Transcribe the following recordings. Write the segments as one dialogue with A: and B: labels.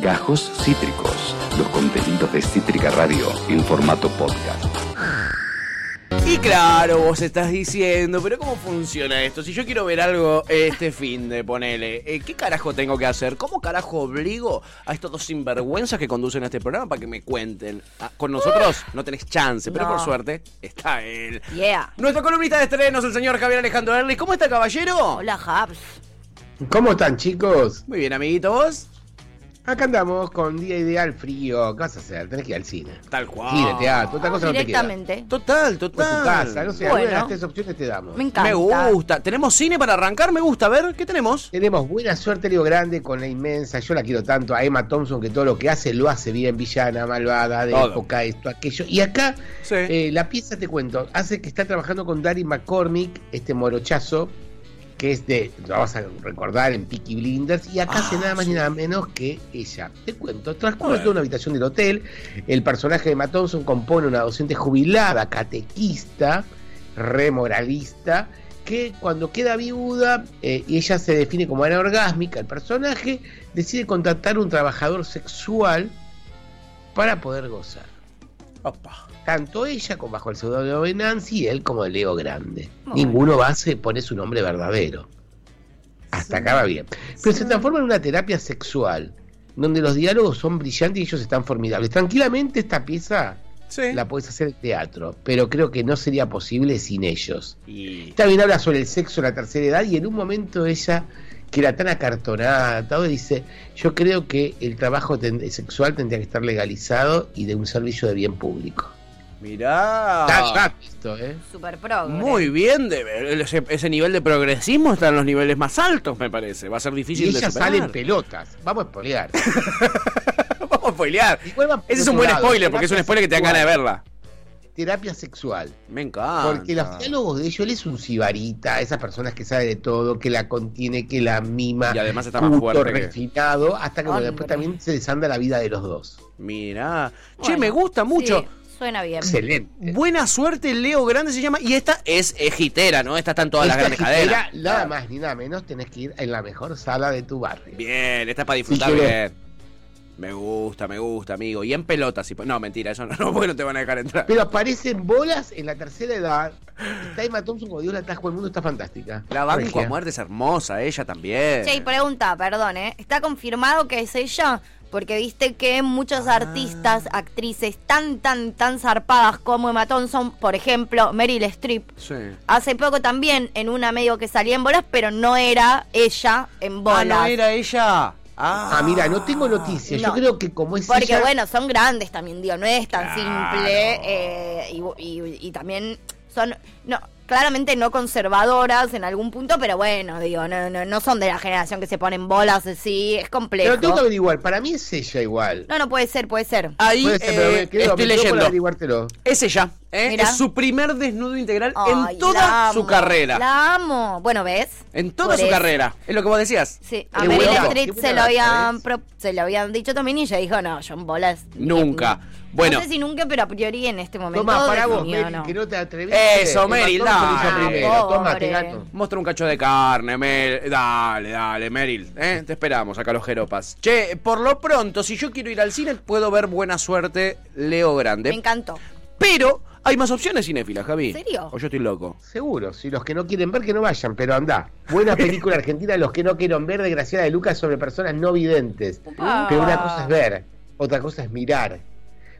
A: Gajos Cítricos, los contenidos de Cítrica Radio en formato podcast.
B: Y claro, vos estás diciendo, pero ¿cómo funciona esto? Si yo quiero ver algo este fin de ponele, eh, ¿qué carajo tengo que hacer? ¿Cómo carajo obligo a estos dos sinvergüenzas que conducen a este programa para que me cuenten? Ah, con nosotros no tenés chance, pero
C: No.
B: por suerte está él.
C: Yeah.
B: Nuestro columnista de estrenos, el señor Javier Alejandro Erlich. ¿Cómo está, caballero?
C: Hola, Habs.
D: ¿Cómo están, chicos?
B: Muy bien, amiguito, ¿vos?
D: Acá andamos con día ideal frío. ¿Qué vas a hacer? Tenés que ir al cine.
B: Tal cual.
D: Cine, teatro, otra cosa no te queda.
C: Directamente.
B: Total,
D: O
B: total.
D: tu casa, no sé,
C: Bueno.
D: alguna de las tres opciones te damos.
C: Me encanta.
B: Me gusta. ¿Tenemos cine para arrancar? Me gusta. A ver, ¿qué tenemos?
D: Tenemos buena suerte, Leo Grande, con la inmensa. Yo la quiero tanto a Emma Thompson, que todo lo que hace lo hace bien, villana, malvada, de
B: Todo.
D: época, esto, aquello. Y acá,
B: Sí.
D: eh, la pieza, te cuento, hace que está trabajando con Darry McCormick, este morochazo, que es de, lo vas a recordar en Peaky Blinders, y acá
B: Ah,
D: hace nada más
B: sí.
D: ni nada menos que ella. Te cuento, transcurre toda una habitación del hotel, el personaje de Emma Thompson compone una docente jubilada, catequista, remoralista, que cuando queda viuda eh, y ella se define como anorgásmica, el personaje decide contratar un trabajador sexual para poder gozar.
B: Opa.
D: Tanto ella como bajo el seudónimo de Nancy y él como de Leo Grande. Ninguno va a se pone su nombre verdadero. Hasta acá va bien. Pero se transforma en una terapia sexual, donde los diálogos son brillantes y ellos están formidables. Tranquilamente esta pieza
B: Sí.
D: la puedes hacer en teatro, pero creo que no sería posible sin ellos.
B: Y...
D: También habla sobre el sexo en la tercera edad y en un momento ella, que era tan acartonada, todo, dice, yo creo que el trabajo ten- sexual tendría que estar legalizado y de un servicio de bien público.
B: Mirá.
D: Está visto, ¿eh?
C: Super pro.
B: Muy bien, de- ese, ese nivel de progresismo está en los niveles más altos, me parece. Va a ser
D: Y
B: difícil de
D: ella
B: superar.
D: sale en pelotas. Vamos a spoilear.
B: Vamos a spoilear. Ese es un buen
D: lado,
B: spoiler, porque es un spoiler que te dan ganas de verla.
D: Terapia sexual.
B: Me encanta.
D: Porque los diálogos de ellos, él es un sibarita, esas personas que sabe de todo, que la contiene, que la mima.
B: Y además está más fuerte que-
D: refinado, hasta que bueno,
C: Hombre.
D: después también se desanda la vida de los dos.
B: Mirá. Che,
C: Bueno,
B: me gusta mucho.
C: sí, suena bien.
D: Excelente.
B: Buena suerte, Leo Grande se llama. Y esta es ejitera, ¿no? Esta está en todas las grandes cadenas.
D: Nada más ni nada menos tenés que ir en la mejor sala de tu barrio.
B: Bien, esta es para disfrutar
D: Sí,
B: bien. Me gusta, me gusta, amigo. Y en pelotas. si No, mentira, eso no, no, porque no te van a dejar entrar.
D: Pero aparecen bolas en la tercera edad. Está Emma Thompson como Dios la trajo al mundo, está fantástica.
B: La banco a muerte es hermosa, ella también.
C: Che, y pregunta, perdón, ¿eh? ¿Está confirmado que es ella? Porque viste que muchos
B: Ah.
C: artistas, actrices tan, tan, tan zarpadas como Emma Thompson, por ejemplo, Meryl Streep,
B: Sí.
C: hace poco también en una medio que salía en bolas, pero no era ella en bolas.
B: Ah, no era ella. Ah,
D: Ah, mira, no tengo noticias. Yo
C: No.
D: creo que como es
C: Porque
D: ella,
C: bueno, son grandes también, digo, no es tan
B: Claro.
C: simple. eh, y, y- y también son, no, claramente no conservadoras en algún punto, pero bueno, digo, no, no, no son de la generación que se ponen bolas así, es complejo.
D: Pero tengo que averiguar. Para mí es ella igual.
C: No, no puede ser, puede ser.
B: Ahí
D: Puede ser,
B: eh,
D: pero me quedo-
B: estoy leyendo. Es ella. ¿Eh? Es su primer desnudo integral
C: Ay,
B: en toda su carrera.
C: La amo. Bueno, ¿ves?
B: En toda
C: Por
B: su
C: eso.
B: carrera. Es lo que vos decías.
C: Sí, a Meryl
D: bueno,
C: Streep se lo, habían
D: ¿ves?
C: pro- se lo habían dicho también y ella dijo, no, yo en bolas.
B: Nunca. Bueno.
C: No sé si nunca, pero a priori en este momento.
D: Toma, para vos, Meryl,
C: no.
D: que no te atreviste.
B: Eso, Meryl, dale.
D: Toma,
C: Pobre.
D: gato.
B: Muestra un cacho de carne, Mel. Dale, dale, Meryl. ¿eh? Te esperamos acá los jeropas. Che, por lo pronto, si yo quiero ir al cine, puedo ver Buena Suerte, Leo Grande.
C: Me encantó.
B: Pero hay más opciones cinéfilas, Javi.
C: ¿En serio?
B: O yo estoy loco.
D: Seguro, si los que no quieren ver, que no vayan, pero anda. Buena película argentina, los que no quieren ver, de Graciela de Lucas sobre personas no videntes.
C: Ah.
D: Pero una cosa es ver, otra cosa es mirar.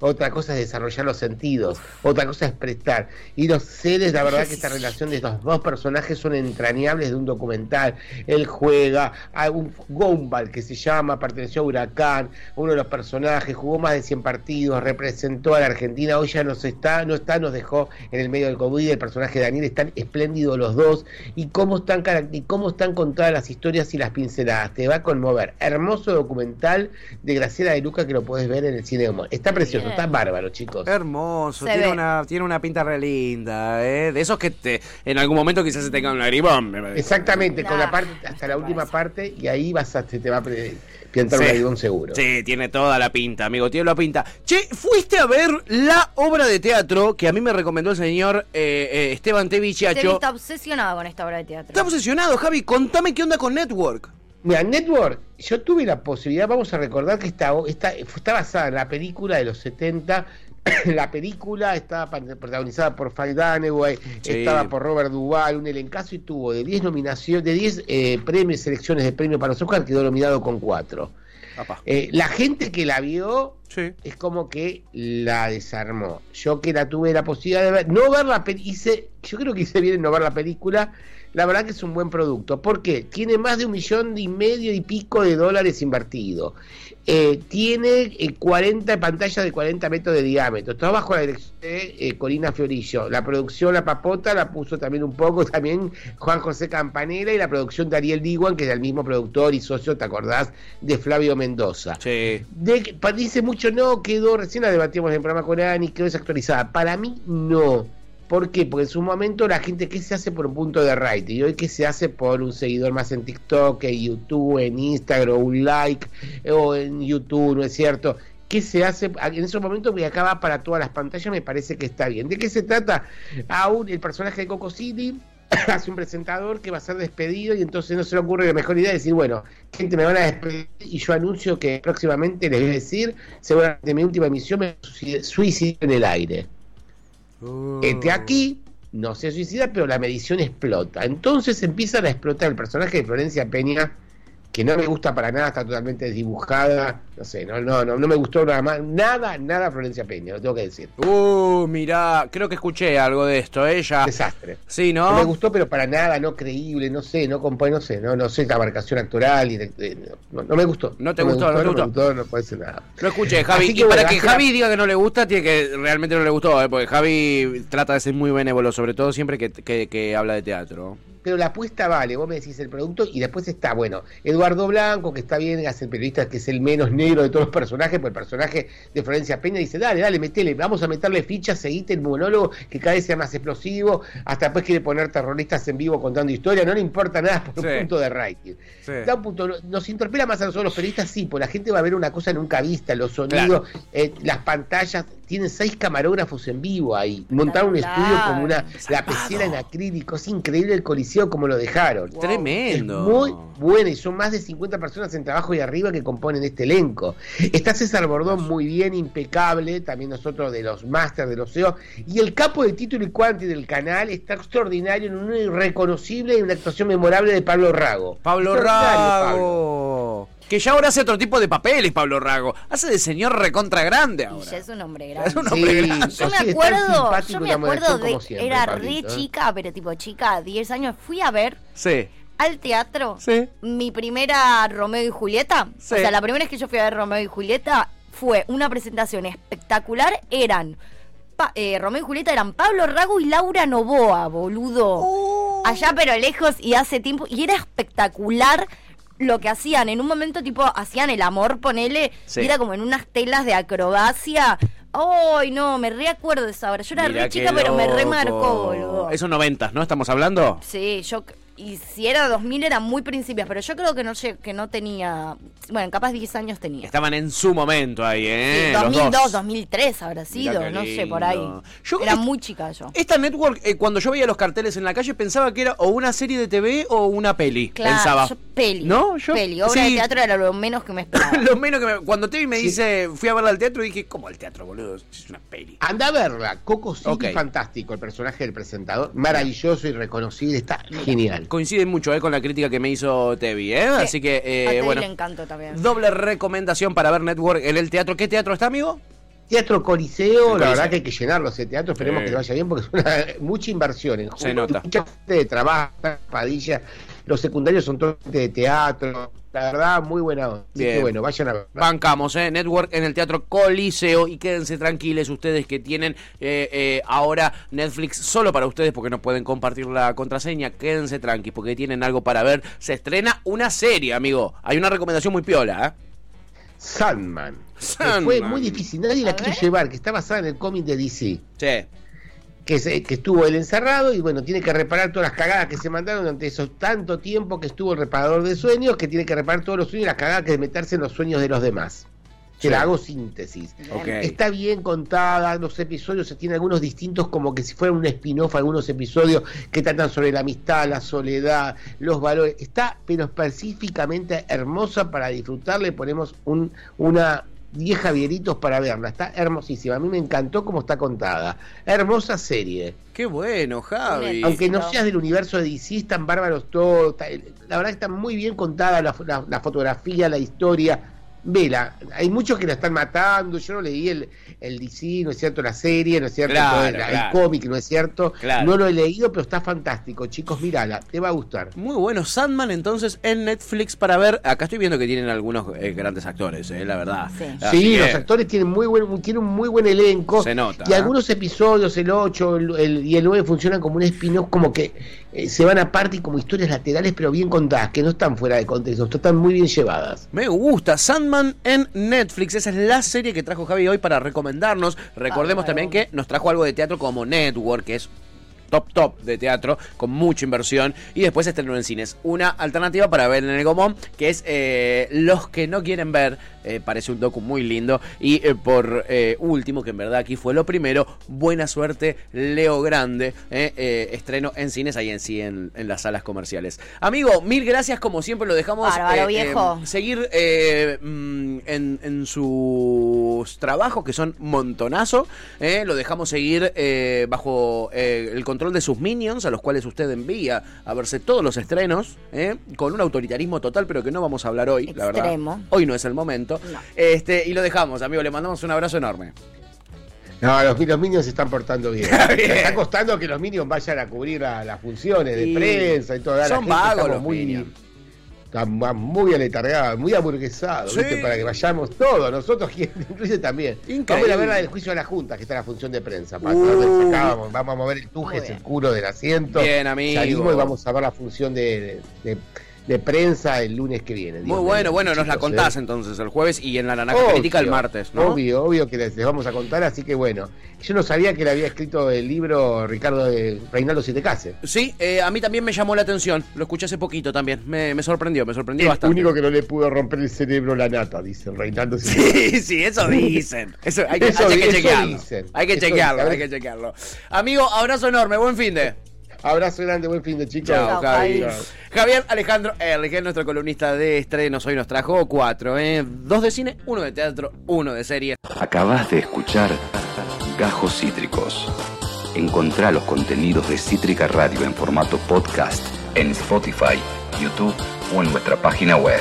D: Otra cosa es desarrollar los sentidos, otra cosa es prestar. Y los seres, la verdad que esta relación de estos dos personajes son entrañables de un documental. Él juega a un Gumball que se llama, perteneció a Huracán, uno de los personajes, jugó más de 100 partidos, representó a la Argentina, hoy ya nos está, no está, nos dejó en el medio del COVID, el personaje de Daniel, están espléndidos los dos, y cómo están, y cómo están contadas las historias y las pinceladas, te va a conmover. Hermoso documental de Graciela de Luca que lo puedes ver en el cine. Está precioso,
C: Bien.
D: está bárbaro, chicos.
B: Hermoso,
C: Se
B: tiene
C: ve.
B: una, tiene una pinta re linda, ¿eh? De esos que te, en algún momento quizás se tenga un lagrimón.
D: Exactamente, con la parte, hasta la última
C: parece.
D: parte, y ahí vas a, te va a pre- piantar un
B: Sí.
D: aguijón seguro.
B: Sí, tiene toda la pinta, amigo, tiene la pinta. Che, ¿fuiste a ver la obra de teatro que a mí me recomendó el señor eh, eh, Esteban
C: Tevi
B: Tevichiacho?
C: está obsesionado con esta obra de teatro.
B: Está obsesionado, Javi. Contame qué onda con Network.
D: Mira, Network, yo tuve la posibilidad, vamos a recordar que está, está, está basada en la película de los 70. la película estaba protagonizada por Faye Dunaway,
B: Sí.
D: estaba por Robert Duvall, un elencazo y tuvo de 10 nominaciones, de 10 eh, premios, selecciones de premio para los Oscar, quedó nominado con 4.
B: Apa.
D: Eh, la gente que la vio
B: Sí.
D: es como que la desarmó. Yo que la tuve la posibilidad de ver, no ver la película, yo creo que hice bien en no ver la película, la verdad que es un buen producto. ¿Por qué? Tiene más de un millón y medio y pico de dólares invertido. Eh, tiene eh, 40 pantallas de 40 metros de diámetro. Todo bajo la dirección de eh, Corina Fiorillo. La producción, la papota, la puso también un poco también Juan José Campanella y la producción de Ariel Diguan, que es el mismo productor y socio, ¿te acordás? De Flavio Mendoza.
B: Sí.
D: De, dice mucho no, quedó, recién la debatimos en el programa con Ani, quedó desactualizada. Para mí, no. ¿Por qué? Porque en su momento la gente, ¿qué se hace por un punto de rating? Y hoy, ¿qué se hace por un seguidor más en TikTok, en YouTube, en Instagram, un like, eh, o en YouTube, ¿no es cierto? ¿Qué se hace en esos momentos que acá para todas las pantallas? Me parece que está bien. ¿De qué se trata? Aún el personaje de Coco City hace un presentador que va a ser despedido y entonces no se le ocurre la mejor idea de decir, bueno, gente me van a despedir y yo anuncio que próximamente les voy a decir, seguramente mi última emisión me suicid- suicidio en el aire. Este aquí no se suicida, pero la medición explota. Entonces empiezan a explotar el personaje de Florencia Peña, que no me gusta para nada, está totalmente desdibujada. No sé, no, no, no, no me gustó nada más, nada, nada Florencia Peña, lo tengo que decir.
B: Uh, mirá, creo que escuché algo de esto, ella.
D: Desastre.
B: Sí,
D: No
B: ¿no?
D: me gustó, pero para nada, no creíble, no sé, no compone, no sé, no, no sé la marcación actoral, y de- de- no, no me gustó.
B: No te
D: me
B: gustó, no te
D: me
B: gustó.
D: gustó, no puede ser nada.
B: Lo escuché, Javi.
D: Así
B: y para que
D: la-
B: Javi diga que no le gusta, tiene que realmente no le gustó, ¿eh? porque Javi trata de ser muy benévolo, sobre todo siempre que, que- que habla de teatro.
D: Pero la apuesta vale, vos me decís el producto y después está, bueno, Eduardo Blanco, que está bien, hace el periodista que es el menos negro de todos los personajes, pues el personaje de Florencia Peña dice, dale, dale, metele, vamos a meterle fichas, seguite el monólogo, que cada vez sea más explosivo, hasta después quiere poner terroristas en vivo contando historia, no le importa nada por
B: Sí.
D: un punto de rating.
B: Sí.
D: Da un punto, nos interpela más a nosotros los periodistas, sí, pues la gente va a ver una cosa nunca vista, los sonidos, eh, las pantallas, tienen seis camarógrafos en vivo ahí, montaron un estudio como una, la pecera en acrílico, es increíble el coliseo como lo dejaron.
B: Tremendo.
D: Es muy buena y son más de 50 personas en trabajo y arriba que componen este elenco. Está César Bordón muy bien, impecable, también nosotros de los máster de los SEO. Y el capo de título y cuanti del canal está extraordinario, en un irreconocible y una actuación memorable de Pablo Rago.
B: Pablo
D: Extraordinario, Pablo.
B: Rago. Que ya ahora hace otro tipo de papeles, Pablo Rago. Hace de señor recontra grande
C: Y
B: ahora.
C: ya es un hombre grande.
B: Es un hombre
D: Sí,
B: grande.
C: Yo me acuerdo, yo me acuerdo de,
D: siempre,
C: era
D: Pablito,
C: re
D: ¿eh?
C: chica, pero tipo chica, 10 años, fui a ver
B: Sí.
C: al teatro
B: Sí.
C: mi primera Romeo y Julieta.
B: Sí.
C: O sea, la primera vez que yo fui a ver Romeo y Julieta fue una presentación espectacular. Eran Pa- eh, Romeo y Julieta eran Pablo Rago y Laura Novoa, boludo.
B: Uh.
C: Allá pero lejos y hace tiempo. Y era espectacular lo que hacían. En un momento tipo hacían el amor, ponele.
B: Sí.
C: Y era como en unas telas de acrobacia. Ay, no, me reacuerdo de esa hora. Yo era
B: Mirá
C: re chica, pero me remarcó, boludo.
B: Esos noventas, ¿no? ¿Estamos hablando?
C: Sí, yo y si era 2000 era muy principias, pero yo creo que no que no tenía, bueno, capaz 10 años tenía.
B: Estaban en su momento ahí, ¿eh?
C: Sí,
B: Los
C: 2002,
B: dos.
C: 2003 habrá sido, no sé, por ahí.
B: Yo
C: era muy chica yo.
B: Esta network, eh, cuando yo veía los carteles en la calle, pensaba que era o una serie de TV o una peli.
C: Claro,
B: pensaba.
C: yo peli.
B: ¿No? Yo-
C: peli. Obra
B: sí.
C: de teatro era lo menos que me esperaba.
B: Lo menos que me- Cuando Tevi me dice, fui a verla al teatro, dije, ¿cómo al teatro, boludo? Es una peli.
D: Anda a verla, Coco City,
B: Ok.
D: fantástico, el personaje del presentador, maravilloso y reconocible, está genial.
B: Coincide mucho eh, con la crítica que me hizo Tevi, ¿eh?
C: Sí.
B: Así que, eh,
C: a
B: bueno.
C: le encantó también.
B: Doble recomendación para ver Network en el teatro. ¿Qué teatro está, amigo?
D: Teatro Coliseo, la verdad que hay que llenarlo ese teatro, esperemos
B: Sí.
D: que le vaya bien porque es una, mucha inversión en
B: Se nota.
D: mucha gente de trabajo, Padilla, los secundarios son todos de teatro, la verdad muy buena onda. Así
B: Bien.
D: que bueno, vayan a ver.
B: Bancamos, ¿eh? Network en el Teatro Coliseo. Y quédense tranquiles ustedes que tienen eh, eh, ahora Netflix solo para ustedes porque no pueden compartir la contraseña. Quédense tranquilos porque tienen algo para ver. Se estrena una serie, amigo. Hay una recomendación muy piola, ¿eh?
D: Sandman.
B: Sandman.
D: Fue muy difícil, nadie la quiso
C: ver.
D: llevar, que está basada en el cómic de DC.
B: Sí.
D: Que, se- que estuvo él encerrado y bueno, tiene que reparar todas las cagadas que se mandaron durante esos tanto tiempo que estuvo el reparador de sueños, que tiene que reparar todos los sueños y las cagadas que es meterse en los sueños de los demás. Te la hago síntesis. Está bien contada, los episodios se tienen algunos distintos como que si fueran un spin-off, algunos episodios que tratan sobre la amistad, la soledad, los valores. Está, pero específicamente hermosa para disfrutar, le ponemos un, una 10 Javieritos para verla. Está hermosísima. A mí me encantó cómo está contada. Hermosa serie.
B: Qué bueno, Javi.
D: Aunque no seas del universo de DC, están bárbaros todos. está- la verdad que está muy bien contada la, la- la fotografía, la historia. Vela, hay muchos que la están matando. Yo no leí el, el DC, no es cierto, la serie, no es cierto,
B: Claro,
D: el, cómic, no es cierto.
B: Claro.
D: No lo he leído, pero está fantástico. Chicos, mírala, te va a gustar.
B: Muy bueno, Sandman entonces en Netflix para ver. Acá estoy viendo que tienen algunos eh, grandes actores, eh, la verdad.
C: Sí.
B: Así
D: sí,
B: que-
D: los actores tienen muy buen, tienen un muy buen elenco.
B: Se nota,
D: Y
B: ¿eh?
D: algunos episodios, el 8 el, el- y el 9, funcionan como un spin-off, como que eh, se van aparte y como historias laterales, pero bien contadas, que no están fuera de contexto, están muy bien llevadas.
B: Me gusta. Sandman en Netflix. Esa es la serie que trajo Javi hoy para recomendarnos. Recordemos también que nos trajo algo de teatro como Network, que es top top de teatro, con mucha inversión. Y después estrenó en cines. Una alternativa para ver en el Gomón, que es eh, Los que no quieren ver. Eh, parece un docu muy lindo. Y eh, por eh, último, que en verdad aquí fue lo primero, buena suerte, Leo Grande. estreno en cines, ahí en sí, en, en las salas comerciales. Amigo, mil gracias, como siempre lo dejamos.
C: Bárbaro, viejo.
B: eh, seguir mm, en, en sus trabajos, que son montonazo. lo dejamos seguir bajo el control de sus minions, a los cuales usted envía a verse todos los estrenos, con un autoritarismo total, pero que no vamos a hablar hoy, la verdad. Hoy no es el momento.
C: No.
B: Este, y lo dejamos, amigo. Le mandamos un abrazo enorme.
D: No, los, los Minions se están portando bien.
B: Está bien.
D: Me está costando que los Minions vayan a cubrir la- las funciones de
B: Y
D: prensa y toda la
B: son
D: gente
B: vagos los
D: muy,
B: Minions.
D: están muy aletargados, muy aburguesados,
B: Sí.
D: para que vayamos todos, nosotros incluye también.
B: Increíble.
D: Vamos a ver la del juicio de la Junta, que está la función de prensa. Para
B: Uh.
D: vamos, a mover el tuje,
C: Muy bien.
D: el culo del asiento.
B: Bien, amigo.
D: Salimos y vamos a ver la función de, de- de prensa el lunes que viene.
B: Muy bueno, bueno, nos la
D: chicos,
B: contás
D: ¿eh?
B: entonces el jueves y en la naranja
D: Obvio,
B: crítica el martes, ¿no?
D: Obvio, obvio que les, les vamos a contar, así que bueno. Yo no sabía que le había escrito el libro Ricardo de Reinaldo Sietecase.
B: Sí, eh, a mí también me llamó la atención. Lo escuché hace poquito también. Me, me sorprendió, me sorprendió
D: El
B: bastante.
D: único que no le pudo romper el cerebro la nata, dice Reinaldo Sietecase.
B: Sí, sí, eso dicen. Eso hay que,
D: Eso
B: hay que
D: di- eso
B: chequearlo.
D: dicen.
B: Hay que
D: Eso
B: chequearlo,
D: dicen.
B: hay que chequearlo. Amigo, abrazo enorme, buen fin de.
D: Abrazo grande, buen fin de chicos.
B: Chao,
C: Chao,
B: Javi.
C: Javi.
B: Javier Alejandro Erlige, nuestro columnista de estrenos, hoy nos trajo cuatro, ¿eh? Dos de cine, uno de teatro, uno de serie.
A: Acabas de escuchar Gajos Cítricos. Encontrá los contenidos de Cítrica Radio en formato podcast en Spotify, YouTube o en nuestra página web.